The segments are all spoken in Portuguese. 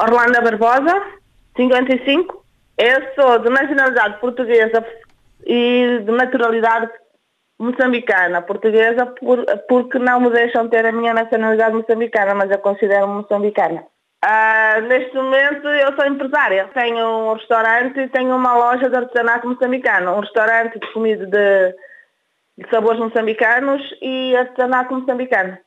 Orlando Barbosa, 55. Eu sou de nacionalidade portuguesa e de naturalidade moçambicana. Portuguesa por, porque não me deixam ter a minha nacionalidade moçambicana, mas eu considero-me moçambicana. Uh, neste momento eu sou empresária. Tenho um restaurante e tenho uma loja de artesanato moçambicano. Um restaurante de comida de, de sabores moçambicanos e artesanato moçambicano.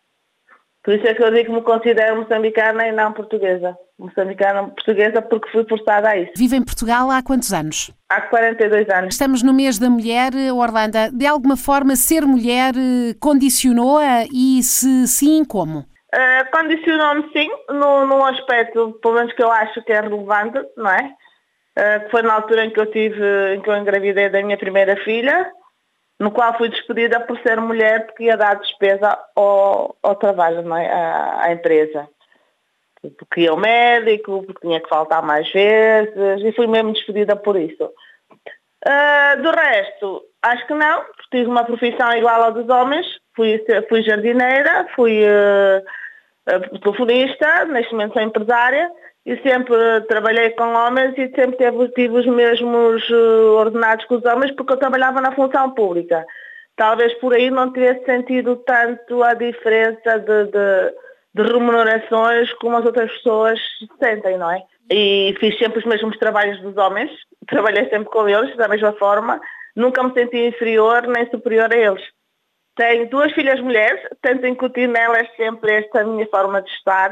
Por isso é que eu digo que me considero moçambicana e não portuguesa. Moçambicana portuguesa porque fui forçada a isso. Vive em Portugal há quantos anos? Há 42 anos. Estamos no mês da mulher, Orlando. De alguma forma, ser mulher eh, condicionou-a e se sim, como? Uh, Condicionou-me sim, num aspecto, pelo menos que eu acho que é relevante, não é? Uh, foi na altura em que eu tive, em que eu engravidei da minha primeira filha no qual fui despedida por ser mulher porque ia dar despesa ao, ao trabalho, é? à, à empresa. Porque ia ao médico, porque tinha que faltar mais vezes e fui mesmo despedida por isso. Uh, do resto, acho que não, porque tive uma profissão igual ao dos homens, fui, fui jardineira, fui uh, telefonista, neste momento sou empresária e sempre trabalhei com homens e sempre tive, tive os mesmos uh, ordenados que os homens porque eu trabalhava na função pública. Talvez por aí não tivesse sentido tanto a diferença de, de, de remunerações como as outras pessoas sentem, não é? E fiz sempre os mesmos trabalhos dos homens, trabalhei sempre com eles da mesma forma, nunca me senti inferior nem superior a eles. Tenho duas filhas mulheres, tento incutir nelas sempre esta minha forma de estar,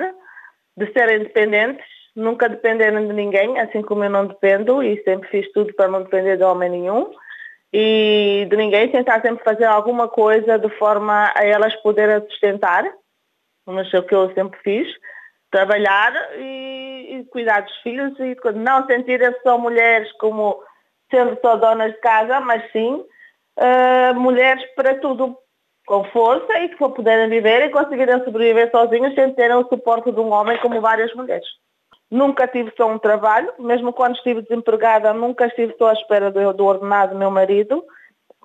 de serem independentes nunca dependeram de ninguém, assim como eu não dependo e sempre fiz tudo para não depender de homem nenhum e de ninguém, tentar sempre fazer alguma coisa de forma a elas poderem sustentar, mas é o que eu sempre fiz, trabalhar e, e cuidar dos filhos e não sentirem só mulheres como sendo só donas de casa, mas sim uh, mulheres para tudo, com força e que puderem viver e conseguirem sobreviver sozinhos sem terem o suporte de um homem como várias mulheres. Nunca tive só um trabalho, mesmo quando estive desempregada, nunca estive só à espera do, do ordenado do meu marido.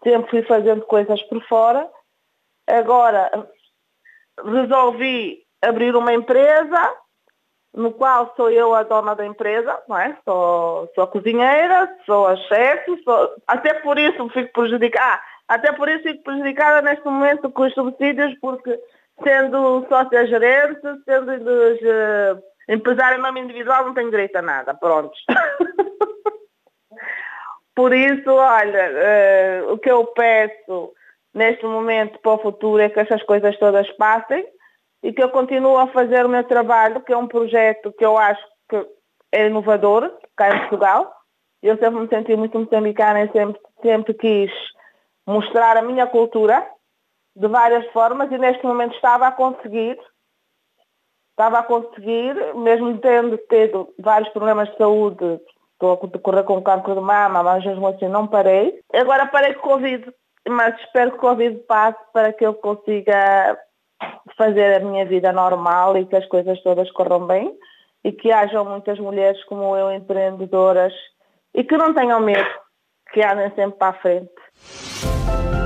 Sempre fui fazendo coisas por fora. Agora resolvi abrir uma empresa, no qual sou eu a dona da empresa, não é? Sou, sou a cozinheira, sou a chefe, sou... até por isso fico prejudicada. Ah, até por isso fico prejudicada neste momento com os subsídios, porque sendo sócia gerente, sendo dos uh, Empresário em nome individual não tem direito a nada, pronto. Por isso, olha, uh, o que eu peço neste momento para o futuro é que essas coisas todas passem e que eu continue a fazer o meu trabalho, que é um projeto que eu acho que é inovador cá em Portugal. Eu sempre me senti muito moçambicana e sempre, sempre quis mostrar a minha cultura de várias formas e neste momento estava a conseguir estava a conseguir, mesmo tendo tido vários problemas de saúde, estou a decorrer com cancro de mama, mas mesmo assim não parei. Agora parei com Covid, mas espero que o Covid passe para que eu consiga fazer a minha vida normal e que as coisas todas corram bem e que hajam muitas mulheres como eu, empreendedoras, e que não tenham medo, que andem sempre para a frente. thank you